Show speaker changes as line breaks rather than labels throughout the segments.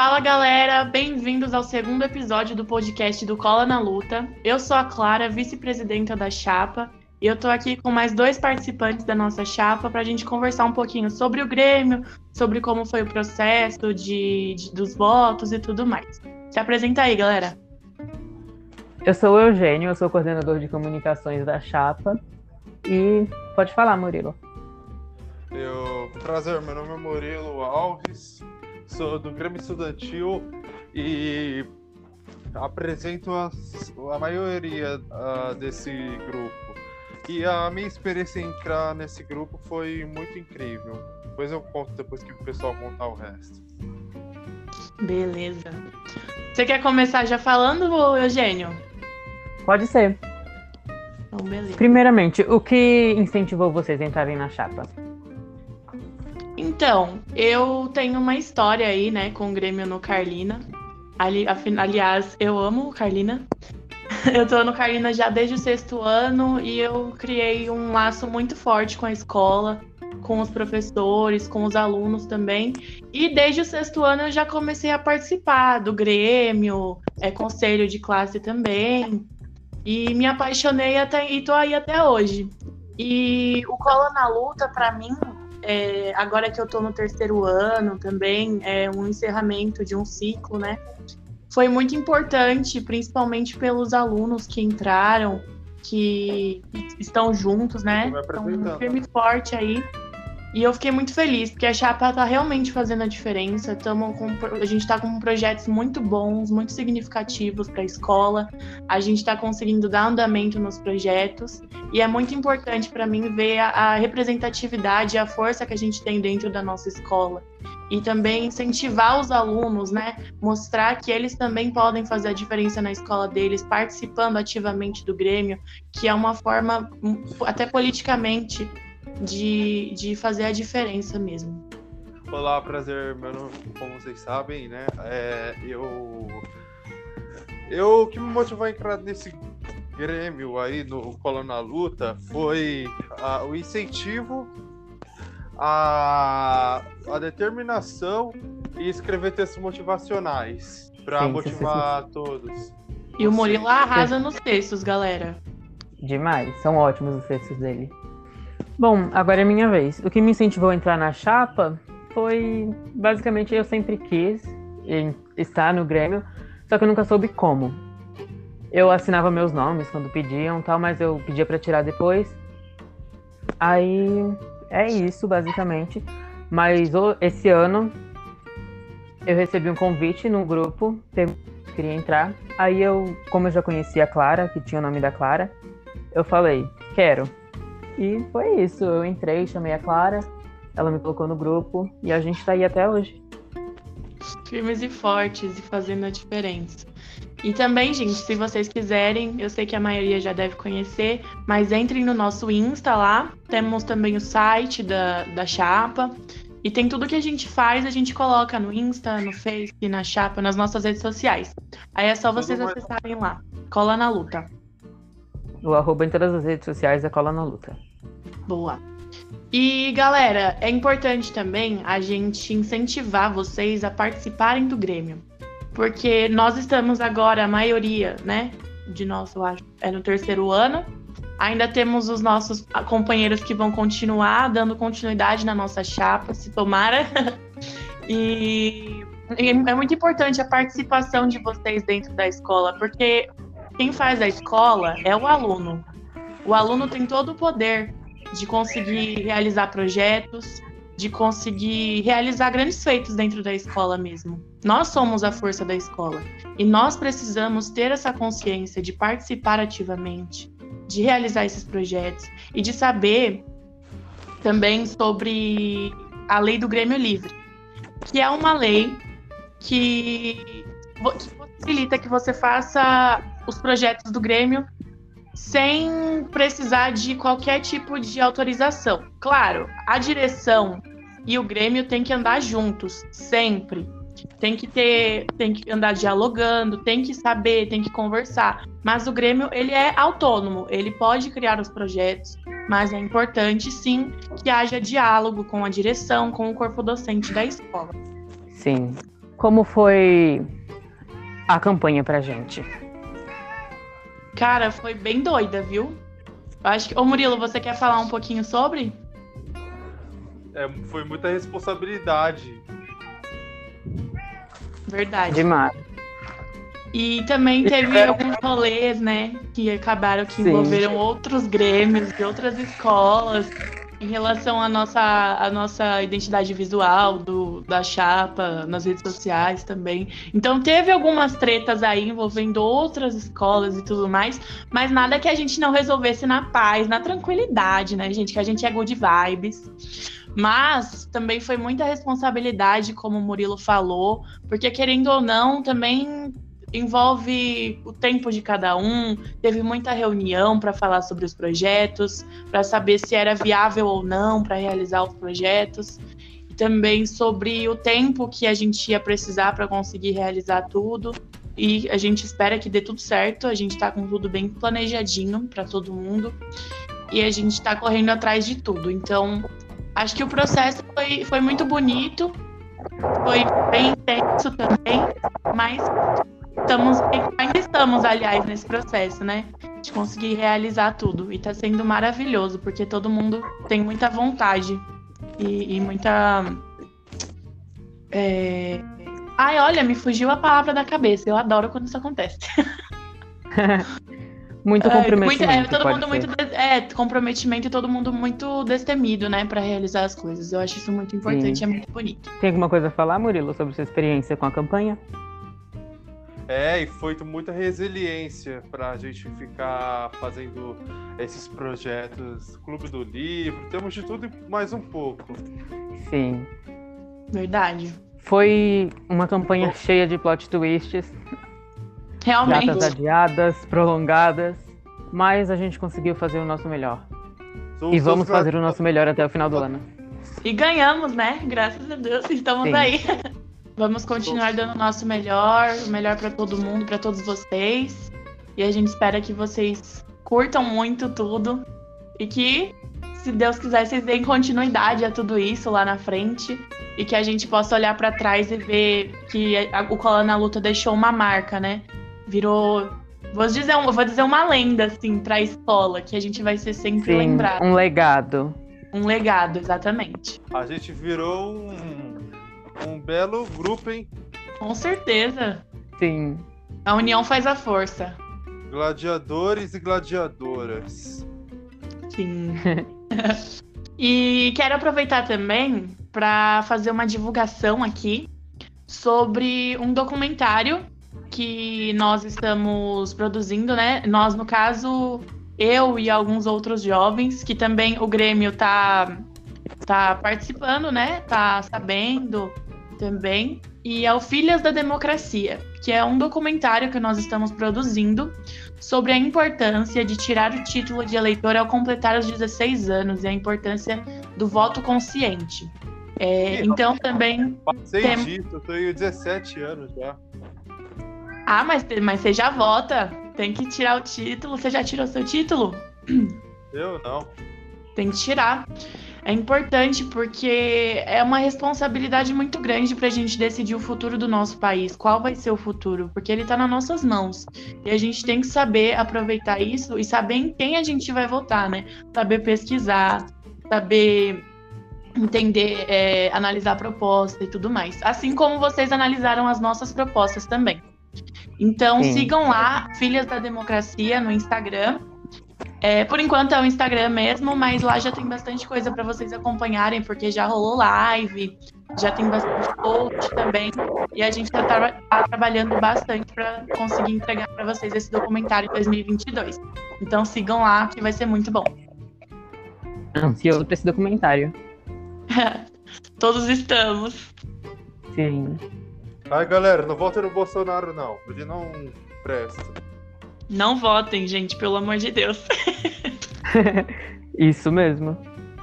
Fala galera, bem-vindos ao segundo episódio do podcast do Cola na Luta. Eu sou a Clara, vice-presidenta da Chapa, e eu tô aqui com mais dois participantes da nossa chapa para a gente conversar um pouquinho sobre o Grêmio, sobre como foi o processo de, de, dos votos e tudo mais. Se apresenta aí, galera.
Eu sou o Eugênio, eu sou coordenador de comunicações da chapa. E pode falar, Murilo.
Eu, prazer, meu nome é Murilo Alves, sou do Grêmio Estudantil e apresento a, a maioria uh, desse grupo. E a minha experiência em entrar nesse grupo foi muito incrível. Depois eu conto depois que o pessoal contar o resto.
Beleza. Você quer começar já falando, Eugênio?
Pode ser.
Então, beleza.
Primeiramente, o que incentivou vocês a entrarem na chapa?
Então, eu tenho uma história aí, né, com o Grêmio no Carlina. Ali, aliás, eu amo Carlina. Eu tô no Carlina já desde o sexto ano e eu criei um laço muito forte com a escola, com os professores, com os alunos também. E desde o sexto ano eu já comecei a participar do Grêmio, é, conselho de classe também. E me apaixonei até, e tô aí até hoje. E o Cola na Luta, para mim, é, agora que eu tô no terceiro ano também, é um encerramento de um ciclo, né? Foi muito importante, principalmente pelos alunos que entraram, que estão juntos, né? Estão firme e forte aí. E eu fiquei muito feliz, porque a Chapa está realmente fazendo a diferença. Tamo com, a gente está com projetos muito bons, muito significativos para a escola. A gente está conseguindo dar andamento nos projetos. E é muito importante para mim ver a, a representatividade e a força que a gente tem dentro da nossa escola. E também incentivar os alunos, né? Mostrar que eles também podem fazer a diferença na escola deles, participando ativamente do Grêmio, que é uma forma, hum, até politicamente, de, de fazer a diferença mesmo.
Olá, prazer, meu nome, como vocês sabem, né? É, eu. Eu o que me motivou a entrar nesse Grêmio aí no Cola na Luta foi a, o incentivo, a, a determinação e escrever textos motivacionais para motivar todos.
E o Murilo arrasa nos textos, galera.
Demais, são ótimos os textos dele. Bom, agora é minha vez. O que me incentivou a entrar na chapa foi basicamente eu sempre quis estar no Grêmio, só que eu nunca soube como. Eu assinava meus nomes quando pediam, tal, mas eu pedia para tirar depois. Aí é isso basicamente. Mas esse ano eu recebi um convite no grupo, queria entrar. Aí eu, como eu já conhecia a Clara, que tinha o nome da Clara, eu falei, quero. E foi isso. Eu entrei, chamei a Clara, ela me colocou no grupo e a gente tá aí até hoje.
Firmes e fortes e fazendo a diferença. E também, gente, se vocês quiserem, eu sei que a maioria já deve conhecer, mas entrem no nosso Insta lá. Temos também o site da, da Chapa. E tem tudo que a gente faz, a gente coloca no Insta, no Face, na Chapa, nas nossas redes sociais. Aí é só vocês acessarem lá. Cola na luta.
O arroba em todas as redes sociais é Cola na Luta.
Boa. E galera, é importante também a gente incentivar vocês a participarem do Grêmio. Porque nós estamos agora, a maioria, né? De nós, eu acho, é no terceiro ano. Ainda temos os nossos companheiros que vão continuar dando continuidade na nossa chapa, se tomara. e é muito importante a participação de vocês dentro da escola, porque quem faz a escola é o aluno. O aluno tem todo o poder de conseguir realizar projetos, de conseguir realizar grandes feitos dentro da escola mesmo. Nós somos a força da escola e nós precisamos ter essa consciência de participar ativamente, de realizar esses projetos e de saber também sobre a lei do Grêmio Livre, que é uma lei que, que possibilita que você faça os projetos do Grêmio sem precisar de qualquer tipo de autorização. Claro, a direção e o Grêmio tem que andar juntos, sempre. Tem que ter, tem que andar dialogando, tem que saber, tem que conversar. Mas o Grêmio, ele é autônomo, ele pode criar os projetos, mas é importante sim que haja diálogo com a direção, com o corpo docente da escola.
Sim. como foi a campanha pra gente?
Cara, foi bem doida, viu? Eu acho que. Ô Murilo, você quer falar um pouquinho sobre?
É, foi muita responsabilidade.
Verdade.
Demais.
E também teve alguns rolês, né? Que acabaram que
Sim.
envolveram outros grêmios de outras escolas em relação à nossa, à nossa identidade visual do, da chapa, nas redes sociais também. Então teve algumas tretas aí envolvendo outras escolas e tudo mais, mas nada que a gente não resolvesse na paz, na tranquilidade, né, gente? Que a gente é good vibes. Mas também foi muita responsabilidade, como o Murilo falou, porque querendo ou não, também envolve o tempo de cada um. Teve muita reunião para falar sobre os projetos, para saber se era viável ou não para realizar os projetos. Também sobre o tempo que a gente ia precisar para conseguir realizar tudo. E a gente espera que dê tudo certo. A gente está com tudo bem planejadinho para todo mundo. E a gente está correndo atrás de tudo. Então, acho que o processo foi, foi muito bonito. Foi bem intenso também, mas estamos, ainda estamos, aliás, nesse processo, né? De conseguir realizar tudo. E tá sendo maravilhoso, porque todo mundo tem muita vontade e, e muita. É... Ai, olha, me fugiu a palavra da cabeça. Eu adoro quando isso acontece.
Muito
É,
comprometimento.
muito- é, todo mundo
ser.
muito. de- É, comprometimento e todo mundo muito destemido, né, Pra realizar as coisas. Eu acho isso muito importante,
Sim.
é muito bonito.
Tem alguma coisa a falar, Murilo, sobre sua experiência com a campanha?
É, e foi muita resiliência pra gente ficar fazendo esses projetos. Clube do Livro, temos de tudo e mais um pouco.
Sim.
Verdade.
Foi uma campanha cheia de plot twists,
Realmente.
datas adiadas, prolongadas, mas a gente conseguiu fazer o nosso melhor.
Somos
E vamos fazer o nosso melhor até o final do ano.
E ganhamos, né? Graças a Deus, estamos
Sim.
aí. Vamos continuar dando o nosso melhor, o melhor pra todo mundo, pra todos vocês. E a gente espera que vocês curtam muito tudo e que, se Deus quiser, vocês deem continuidade a tudo isso lá na frente e que a gente possa olhar pra trás e ver que a- o Cola na Luta deixou uma marca, né? Virou, vou dizer, um- vou dizer uma lenda assim pra escola, que a gente vai ser sempre
Sim,
lembrado.
um legado.
Um legado, exatamente.
A gente virou um, um belo grupo, hein?
Com certeza.
Sim.
A união faz a força.
Gladiadores e gladiadoras.
Sim. e quero aproveitar também para fazer uma divulgação aqui sobre um documentário que nós estamos produzindo, né? Nós, no caso, eu e alguns outros jovens, que também o Grêmio tá, tá participando, né? Tá sabendo também. E é o Filhas da Democracia, que é um documentário que nós estamos produzindo sobre a importância de tirar o título de eleitor ao completar os 16 anos e a importância do voto consciente. É, então também.
Passei
Tem-
disso, eu tenho 17 anos já.
Ah, mas, mas você já vota. Tem que tirar o título. Você já tirou seu título?
Eu não.
Tem que tirar. É importante porque é uma responsabilidade muito grande pra gente decidir o futuro do nosso país. Qual vai ser o futuro? Porque ele tá nas nossas mãos. E a gente tem que saber aproveitar isso e saber em quem a gente vai votar, né? Saber pesquisar, saber entender, é, analisar a proposta e tudo mais. Assim como vocês analisaram as nossas propostas também. Então
Sim.
sigam lá, Filhas da Democracia, no Instagram. É, por enquanto é o Instagram mesmo, mas lá já tem bastante coisa para vocês acompanharem, porque já rolou live, já tem bastante post também, e a gente está trabalhando bastante para conseguir entregar para vocês esse documentário em 2022. Então sigam lá, que vai ser muito bom.
Ansioso pra esse documentário.
Todos estamos.
Sim.
Ai, galera, não votem no Bolsonaro, não. Ele não presta.
Não votem, gente, pelo amor de Deus.
Isso mesmo.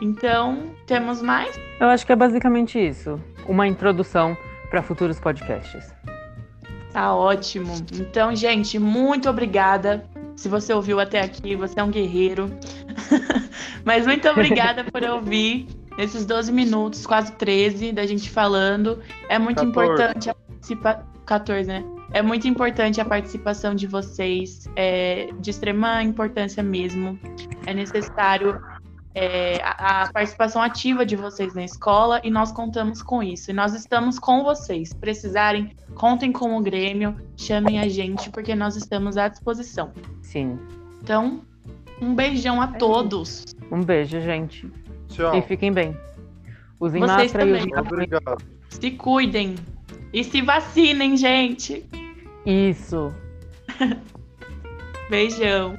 Então, temos mais?
Eu acho que é basicamente isso. Uma introdução para futuros podcasts.
Tá ótimo. Então, gente, muito obrigada. Se você ouviu até aqui, você é um guerreiro. Mas muito obrigada por ouvir esses 12 minutos, quase 13, da gente falando. É muito
14.
importante a participa 14, né? É muito importante a participação de vocês, é de extrema importância mesmo. É necessário é, a, a, participação ativa de vocês na escola e nós contamos com isso. E nós estamos com vocês. Precisarem, contem com o Grêmio, chamem a gente, porque nós estamos à disposição.
Sim.
Então, um beijão a é todos.
Um beijo, gente.
Tchau.
E fiquem bem. Usem
Vocês
máscara
também.
e usem
Obrigado.
Se cuidem. E se vacinem, gente.
Isso.
Beijão.